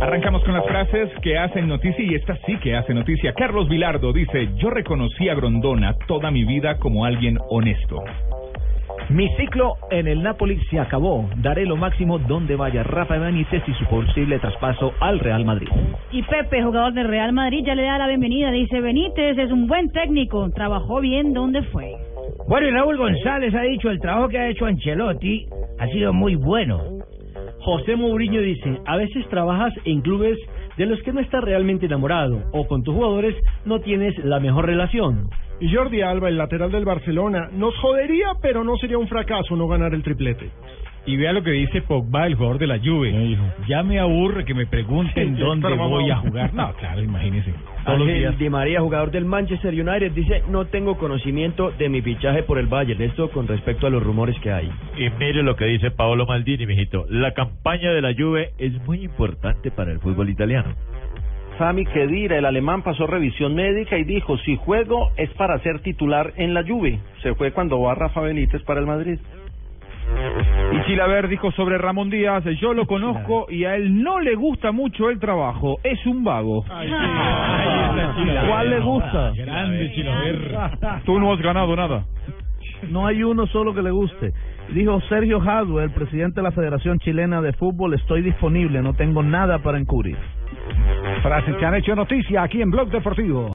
Arrancamos con las frases que hacen noticia y esta sí que hace noticia. Carlos Vilardo dice, yo reconocí a Grondona toda mi vida como alguien honesto. Mi ciclo en el Napoli se acabó. Daré lo máximo donde vaya Rafa Benítez y su posible traspaso al Real Madrid. Y Pepe, jugador del Real Madrid, ya le da la bienvenida. Dice, Benítez es un buen técnico, trabajó bien donde fue. Bueno, y Raúl González ha dicho, el trabajo que ha hecho Ancelotti ha sido muy bueno. José Mourinho dice, a veces trabajas en clubes de los que no estás realmente enamorado o con tus jugadores no tienes la mejor relación. Y Jordi Alba, el lateral del Barcelona, nos jodería, pero no sería un fracaso no ganar el triplete. Y vea lo que dice Pogba, el jugador de la Juve. Ya me aburre que me pregunten Sí, dónde voy a jugar. No, claro, imagínese. Todos los Ángel días. Di María, jugador del Manchester United, dice, no tengo conocimiento de mi fichaje por el Bayern. Esto con respecto a los rumores que hay. Y mire lo que dice Paolo Maldini, mijito. La campaña de la Juve es muy importante para el fútbol italiano. Sami Khedira, el alemán, pasó revisión médica y dijo, si juego es para ser titular en la Juve. Se fue cuando va Rafa Benítez para el Madrid. Y Chilaver dijo sobre Ramón Díaz, yo lo conozco y a él no le gusta mucho el trabajo, es un vago. ¿Cuál le gusta? Grande Chilaver. Tú no has ganado nada. No hay uno solo que le guste. Dijo Sergio Jadue, el presidente de la Federación Chilena de Fútbol, estoy disponible, no tengo nada para encubrir. Frases que han hecho noticia aquí en Blog Deportivo.